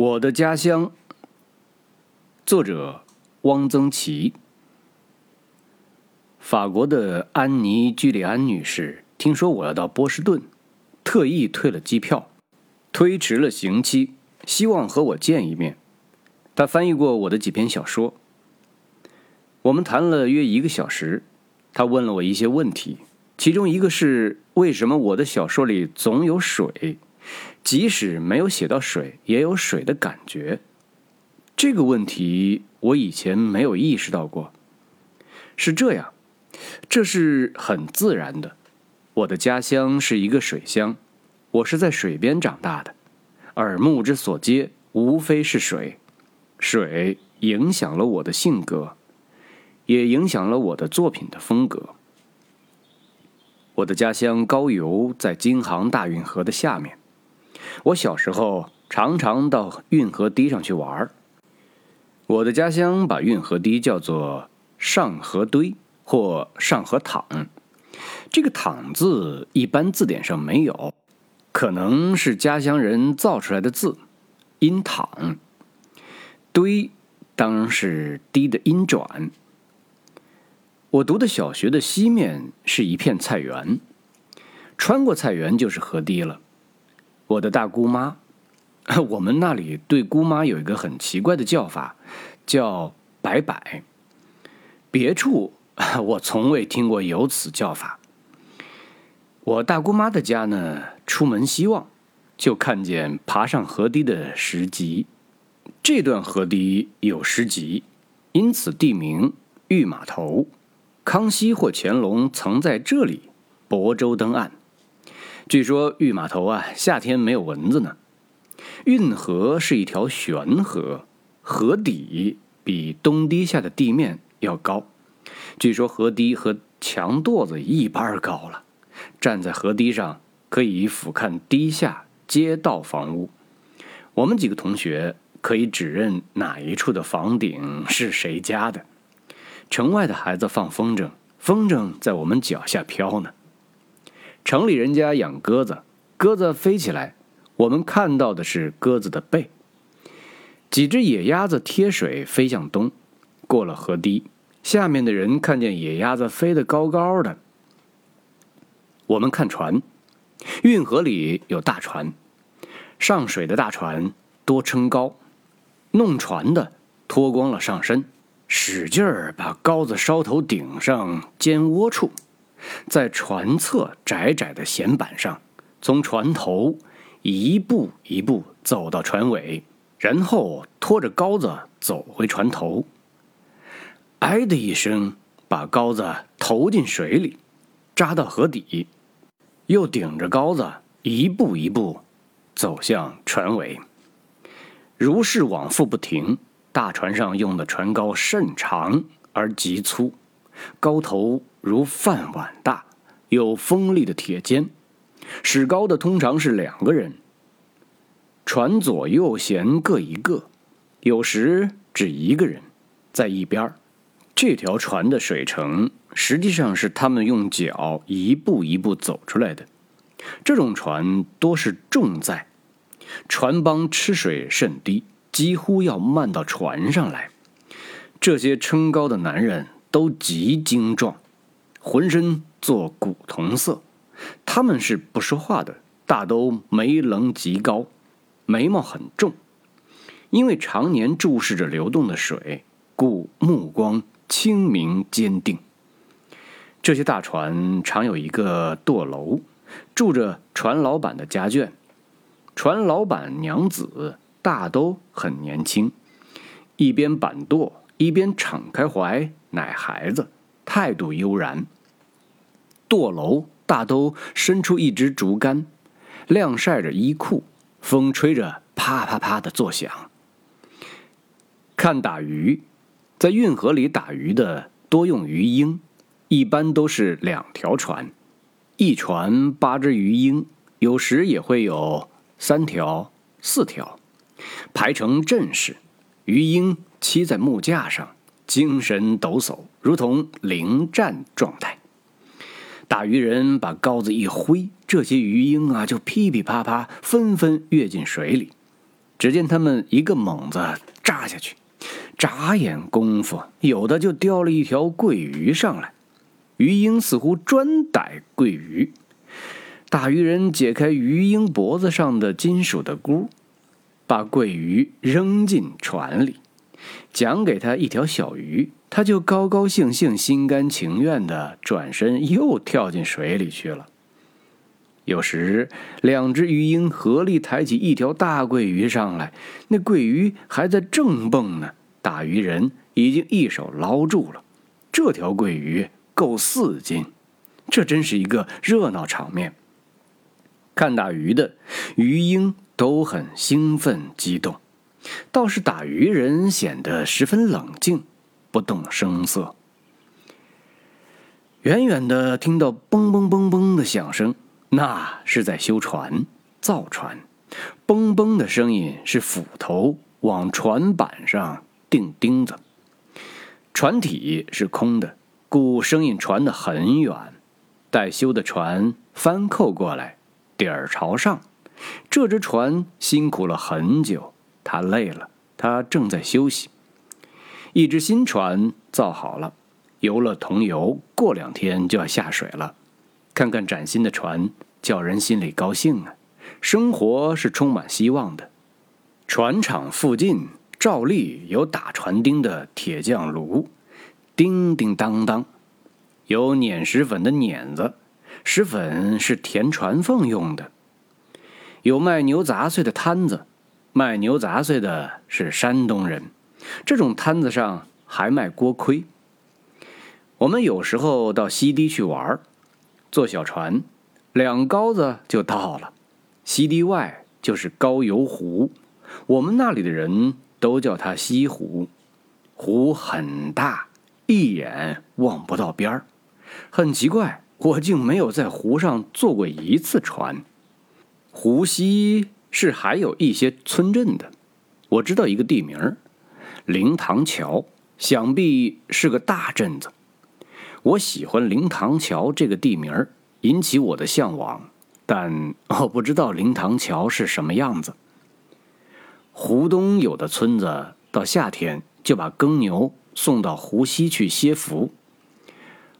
我的家乡，作者汪曾祺。法国的安妮·居里安女士听说我要到波士顿，特意退了机票，推迟了行期，希望和我见一面。她翻译过我的几篇小说。我们谈了约一个小时，她问了我一些问题，其中一个是为什么我的小说里总有水。即使没有写到水，也有水的感觉。这个问题我以前没有意识到过。是这样，这是很自然的。我的家乡是一个水乡，我是在水边长大的，耳目之所接无非是水。水影响了我的性格，也影响了我的作品的风格。我的家乡高邮在京杭大运河的下面。我小时候常常到运河堤上去玩儿。我的家乡把运河堤叫做上河堆或上河淌，这个“淌”字一般字典上没有，可能是家乡人造出来的字，音躺。堆当是堤的音转。我读的小学的西面是一片菜园，穿过菜园就是河堤了。我的大姑妈，我们那里对姑妈有一个很奇怪的叫法，叫“白白”。别处 我从未听过有此叫法。我大姑妈的家呢，出门希望就看见爬上河堤的石级，这段河堤有石级，因此地名御码头。康熙或乾隆曾在这里泊舟登岸。据说御码头啊，夏天没有蚊子呢。运河是一条悬河，河底比东堤下的地面要高。据说河堤和墙垛子一般高了，站在河堤上可以俯瞰堤下街道房屋。我们几个同学可以指认哪一处的房顶是谁家的。城外的孩子放风筝，风筝在我们脚下飘呢。城里人家养鸽子，鸽子飞起来，我们看到的是鸽子的背。几只野鸭子贴水飞向东，过了河堤，下面的人看见野鸭子飞得高高的。我们看船，运河里有大船，上水的大船多撑高，弄船的脱光了上身，使劲儿把篙子梢头顶上肩窝处。在船侧窄窄的舷板上，从船头一步一步走到船尾，然后拖着篙子走回船头。哎的一声，把篙子投进水里，扎到河底，又顶着篙子一步一步走向船尾。如是往复不停。大船上用的船篙甚长而极粗，篙头。如饭碗大，有锋利的铁尖，使高的通常是两个人。船左右舷各一个，有时只一个人在一边这条船的水程实际上是他们用脚一步一步走出来的。这种船多是重载，船帮吃水甚低，几乎要漫到船上来。这些撑高的男人都极精壮。浑身做古铜色，他们是不说话的，大都眉棱极高，眉毛很重，因为常年注视着流动的水，故目光清明坚定。这些大船常有一个舵楼，住着船老板的家眷，船老板娘子大都很年轻，一边板舵，一边敞开怀奶孩子。态度悠然。舵楼大都伸出一支竹竿，晾晒着衣裤，风吹着啪啪啪的作响。看打鱼，在运河里打鱼的多用鱼鹰，一般都是两条船，一船八只鱼鹰，有时也会有三条、四条，排成阵势，鱼鹰栖在木架上。精神抖擞，如同临战状态。打鱼人把篙子一挥，这些鱼鹰啊就噼噼啪啪，纷纷跃进水里。只见他们一个猛子扎下去，眨眼功夫，有的就叼了一条桂鱼上来。鱼鹰似乎专逮桂鱼。打鱼人解开鱼鹰脖子上的金属的箍，把桂鱼扔进船里，讲给他一条小鱼，他就高高兴兴、心甘情愿地转身又跳进水里去了。有时，两只鱼鹰合力抬起一条大桂鱼上来，那桂鱼还在正蹦呢，打鱼人已经一手捞住了。这条桂鱼够四斤，这真是一个热闹场面。看打鱼的鱼鹰都很兴奋激动，倒是打鱼人显得十分冷静，不动声色。远远的听到嘣嘣嘣嘣的响声。那是在修船、造船，嘣嘣的声音是斧头往船板上钉钉子。船体是空的，故声音传得很远。待修的船翻扣过来，底儿朝上，这只船辛苦了很久，他累了，他正在休息。一只新船造好了，油了桐油，过两天就要下水了。看看崭新的船，叫人心里高兴啊！生活是充满希望的。船厂附近照例有打船钉的铁匠炉，叮叮当当；有碾石粉的碾子，石粉是填船缝用的；有卖牛杂碎的摊子，卖牛杂碎的是山东人。这种摊子上还卖锅盔。我们有时候到西堤去玩。坐小船，两篙子就到了。西堤外就是高邮湖，我们那里的人都叫它西湖。湖很大，一眼望不到边儿。很奇怪，我竟没有在湖上坐过一次船。湖西是还有一些村镇的，我知道一个地名灵塘桥，想必是个大镇子。我喜欢灵塘桥这个地名引起我的向往，但 我不知道灵塘桥是什么样子。湖东有的村子到夏天就把耕牛送到湖西去歇伏。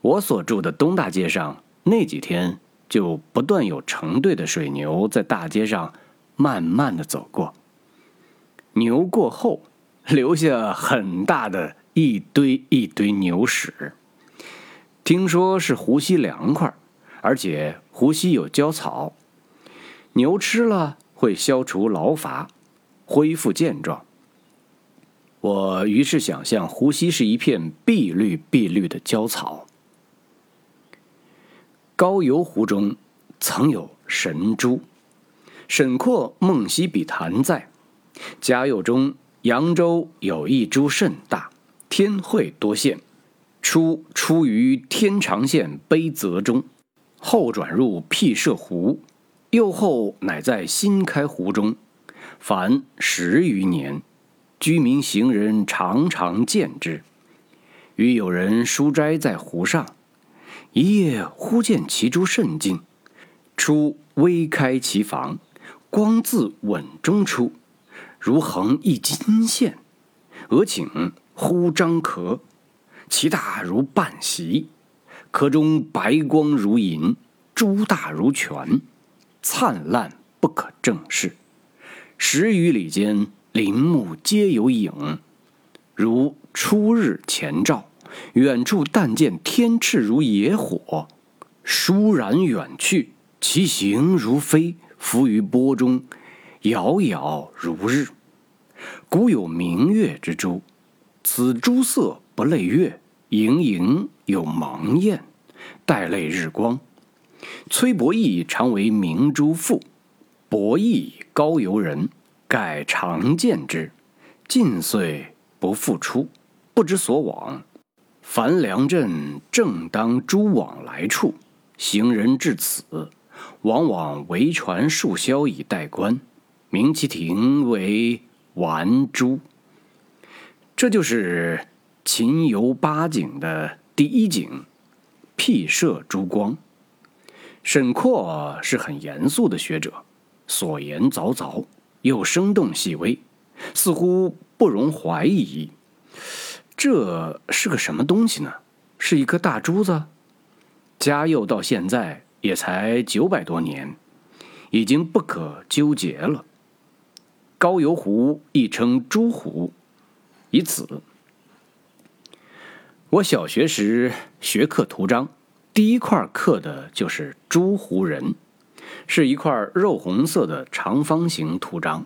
我所住的东大街上那几天就不断有成对的水牛在大街上慢慢的走过。牛过后，留下很大的一堆一堆牛屎。听说是湖西凉快，而且湖西有椒草，牛吃了会消除劳乏，恢复健壮。我于是想象湖西是一片碧绿碧绿的椒草。高邮湖中曾有神珠，沈括《梦溪笔谈》在，嘉佑中扬州有一株甚大，天会多现。初出于天长县碑泽中，后转入辟射湖，又后乃在新开湖中，凡十余年，居民行人常常见之。与有人书斋在湖上，一夜忽见其株甚近，初微开其房，光自稳中出，如横一金线，额顷忽张壳。其大如半席，壳中白光如银，珠大如泉，灿烂不可正视。十余里间，林木皆有影，如初日前照。远处但见天赤如野火，倏然远去，其形如飞，浮于波中，杳杳如日。古有明月之珠，此珠色不类月。盈盈有芒焰，带泪日光。崔伯义常为明珠赋，伯益高邮人，盖常见之。近岁不复出，不知所往。樊梁镇正当诸往来处，行人至此，往往围船数宵以待观，名其亭为玩珠。这就是。秦游八景的第一景，辟射珠光。沈括是很严肃的学者，所言凿凿，又生动细微，似乎不容怀疑。这是个什么东西呢？是一颗大珠子？嘉佑到现在也才九百多年，已经不可纠结了。高邮湖亦称珠湖，以此。我小学时学刻图章，第一块刻的就是珠湖人，是一块肉红色的长方形图章。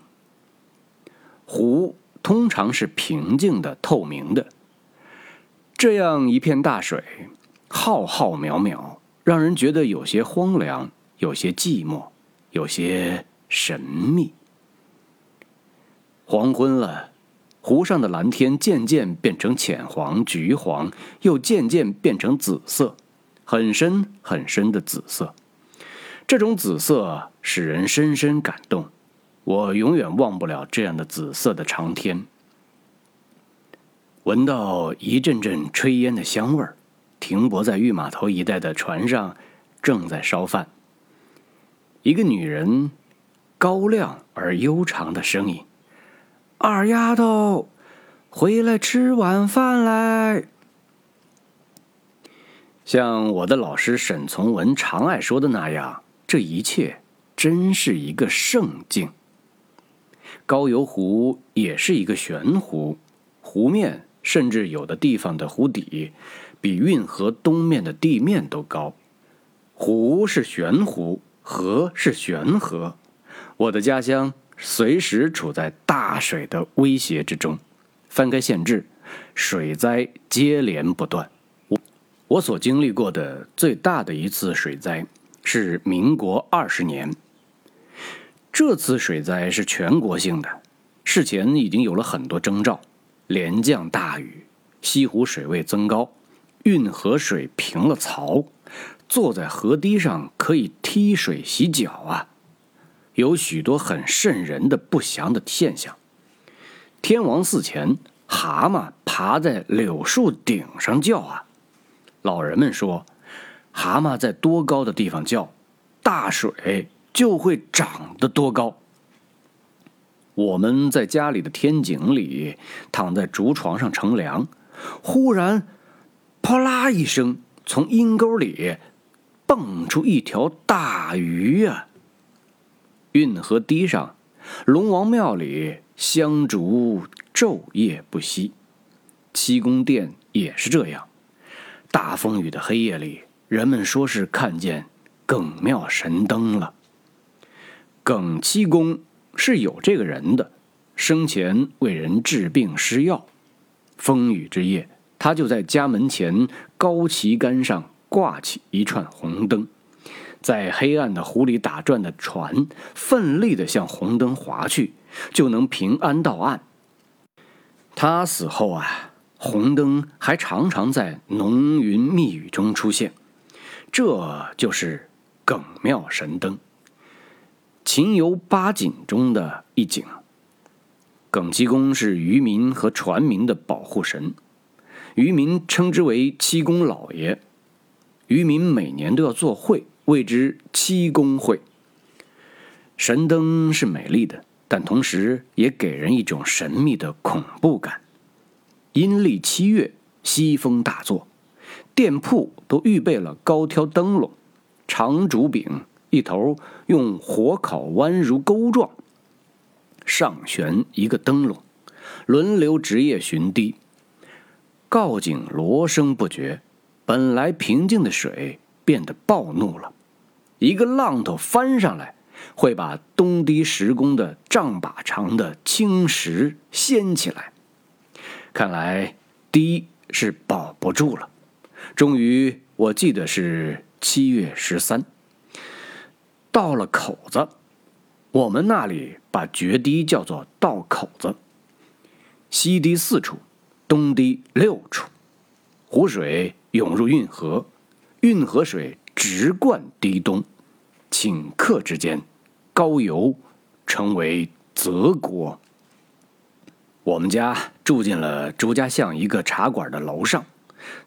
湖通常是平静的、透明的。这样一片大水，浩浩渺渺，让人觉得有些荒凉，有些寂寞，有些神秘。黄昏了。湖上的蓝天渐渐变成浅黄、橘黄，又渐渐变成紫色，很深很深的紫色。这种紫色使人深深感动，我永远忘不了这样的紫色的长天。闻到一阵阵炊烟的香味儿，停泊在御码头一带的船上正在烧饭。一个女人高亮而悠长的声音。二丫头，回来吃晚饭来。像我的老师沈从文常爱说的那样，这一切真是一个圣境。高邮湖也是一个悬湖，湖面甚至有的地方的湖底比运河东面的地面都高。湖是悬湖，河是悬河。我的家乡。随时处在大水的威胁之中。翻开县志，水灾接连不断。我我所经历过的最大的一次水灾是民国二十年。这次水灾是全国性的，事前已经有了很多征兆：连降大雨，西湖水位增高，运河水平了槽，坐在河堤上可以踢水洗脚啊。有许多很渗人的不祥的现象。天王寺前，蛤蟆爬在柳树顶上叫啊！老人们说，蛤蟆在多高的地方叫，大水就会涨得多高。我们在家里的天井里躺在竹床上乘凉，忽然，啪啦一声，从阴沟里蹦出一条大鱼呀！运河堤上，龙王庙里香烛昼夜不息，七公殿也是这样。大风雨的黑夜里，人们说是看见耿庙神灯了。耿七公是有这个人的，生前为人治病施药。风雨之夜，他就在家门前高旗杆上挂起一串红灯。在黑暗的湖里打转的船，奋力地向红灯划去，就能平安到岸。他死后啊，红灯还常常在浓云密雨中出现，这就是耿庙神灯。秦游八景中的一景。耿济公是渔民和船民的保护神，渔民称之为七公老爷。渔民每年都要做会。谓之七公会。神灯是美丽的，但同时也给人一种神秘的恐怖感。阴历七月，西风大作，店铺都预备了高挑灯笼，长竹柄一头用火烤弯如钩状，上悬一个灯笼，轮流值夜巡堤。告警锣声不绝，本来平静的水变得暴怒了。一个浪头翻上来，会把东堤石工的丈把长的青石掀起来。看来堤是保不住了。终于，我记得是七月十三，到了口子，我们那里把决堤叫做道口子。西堤四处，东堤六处，湖水涌入运河，运河水。直贯堤东，顷刻之间，高邮成为泽国。我们家住进了朱家巷一个茶馆的楼上，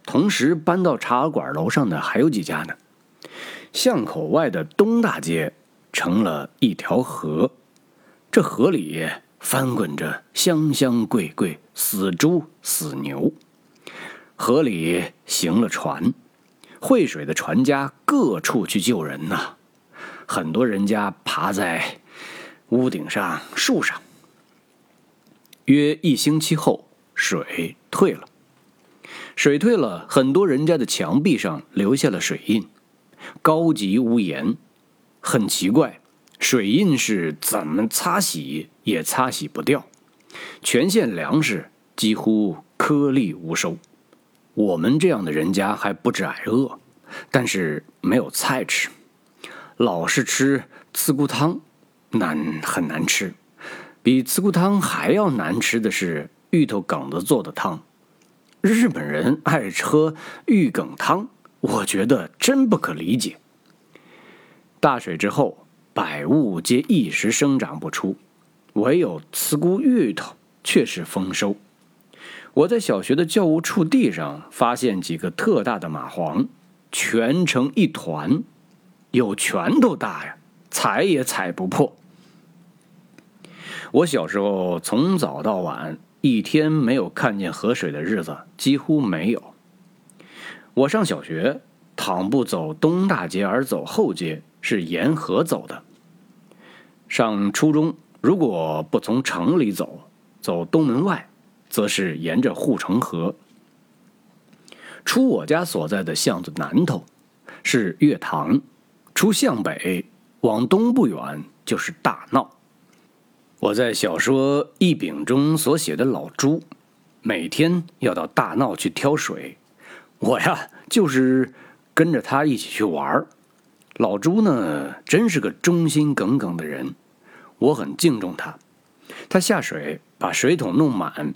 同时搬到茶馆楼上的还有几家呢。巷口外的东大街成了一条河，这河里翻滚着香香贵贵死猪死牛，河里行了船，会水的船家各处去救人呐。很多人家爬在屋顶上、树上。约一星期后，水退了。水退了，很多人家的墙壁上留下了水印，高级屋檐。很奇怪，水印是怎么擦洗也擦洗不掉。全县粮食几乎颗粒无收。我们这样的人家还不止挨饿，但是没有菜吃。老是吃刺骨汤，难很难吃。比刺骨汤还要难吃的是芋头梗子做的汤。日本人爱喝芋梗汤，我觉得真不可理解。大水之后，百物皆一时生长不出，唯有茨菇芋头却是丰收。我在小学的教务处地上发现几个特大的蚂蟥，全成一团。有拳头大呀，踩也踩不破。我小时候从早到晚，一天没有看见河水的日子几乎没有。我上小学，倘不走东大街而走后街，是沿河走的。上初中，如果不从城里走，走东门外，则是沿着护城河。出我家所在的巷子南头，是月堂。出向北，往东不远就是大闹。我在小说《一柄》中所写的老朱，每天要到大闹去挑水，我呀就是跟着他一起去玩老朱呢，真是个忠心耿耿的人，我很敬重他。他下水把水桶弄满，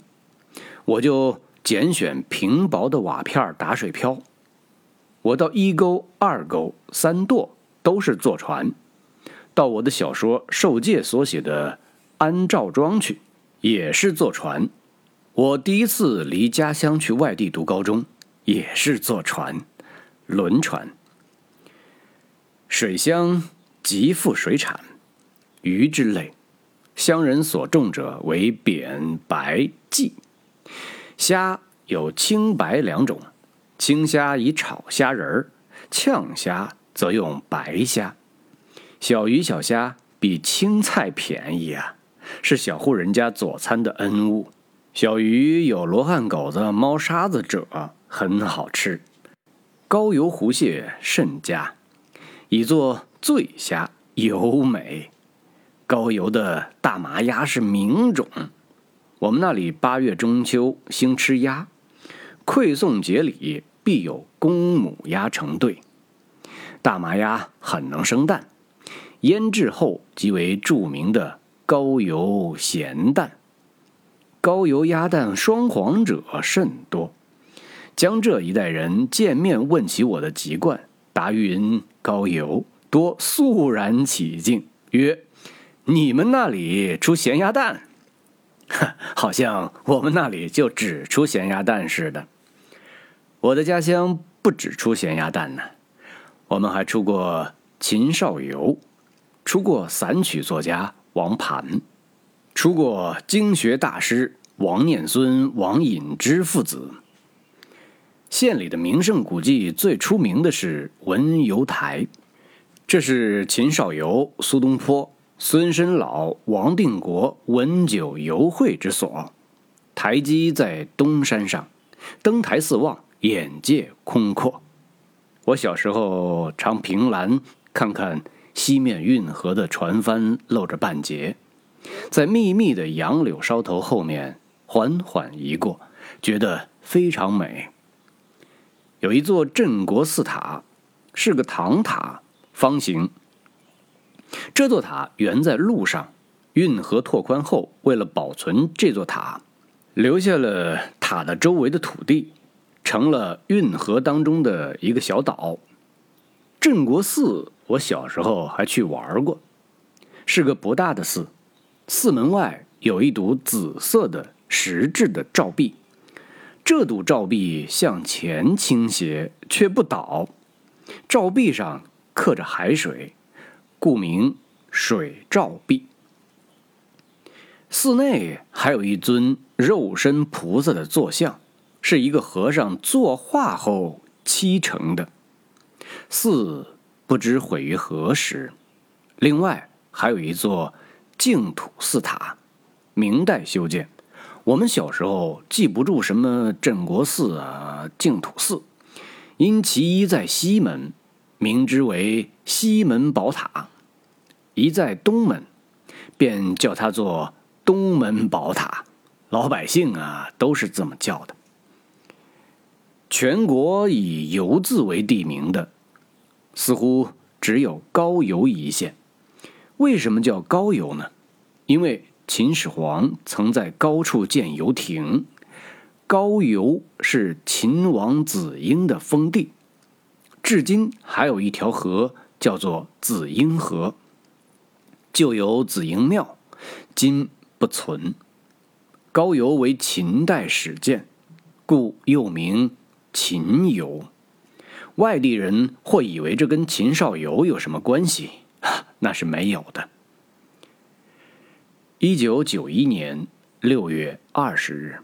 我就拣选平薄的瓦片打水漂。我到一沟、二沟、三垛。都是坐船，到我的小说《受戒》所写的安赵庄去，也是坐船。我第一次离家乡去外地读高中，也是坐船，轮船。水乡极富水产，鱼之类，乡人所种者为扁、白、鲫。虾有青白两种，青虾以炒虾仁儿，呛虾。则用白虾，小鱼小虾比青菜便宜啊，是小户人家佐餐的恩物。小鱼有罗汉狗子、猫沙子者，很好吃。高油湖蟹甚佳，以作醉虾，尤美。高邮的大麻鸭是名种。我们那里八月中秋兴吃鸭，馈送节礼必有公母鸭成对。大麻鸭很能生蛋，腌制后即为著名的高邮咸蛋。高邮鸭蛋双黄者甚多。江浙一带人见面问起我的籍贯，答云高邮，多肃然起敬，曰：“你们那里出咸鸭蛋？” 好像我们那里就只出咸鸭蛋似的。我的家乡不只出咸鸭蛋呢。我们还出过秦少游，出过散曲作家王盘，出过经学大师王念孙、王隐之父子。县里的名胜古迹最出名的是文游台，这是秦少游、苏东坡、孙申老、王定国文酒游会之所。台基在东山上，登台四望，眼界空阔。我小时候常凭栏看看西面运河的船帆露着半截，在密密的杨柳梢头后面缓缓移过，觉得非常美。有一座镇国寺塔，是个唐塔，方形。这座塔原在路上，运河拓宽后，为了保存这座塔，留下了塔的周围的土地。成了运河当中的一个小岛。镇国寺，我小时候还去玩过，是个不大的寺。寺门外有一堵紫色的石质的照壁，这堵照壁向前倾斜却不倒，照壁上刻着海水，故名水照壁。寺内还有一尊肉身菩萨的坐像，是一个和尚作画后漆成的。寺不知毁于何时。另外还有一座净土寺塔，明代修建。我们小时候记不住什么镇国寺啊、净土寺，因其一在西门，名之为西门宝塔；一在东门，便叫它做东门宝塔。老百姓啊，都是这么叫的。全国以游字为地名的，似乎只有高邮一县。为什么叫高邮呢？因为秦始皇曾在高处建游亭，高邮是秦王子婴的封地，至今还有一条河叫做子婴河，旧有子婴庙，今不存。高邮为秦代始建，故又名秦游。外地人或以为这跟秦少游有什么关系？那是没有的。一九九一年六月二十日。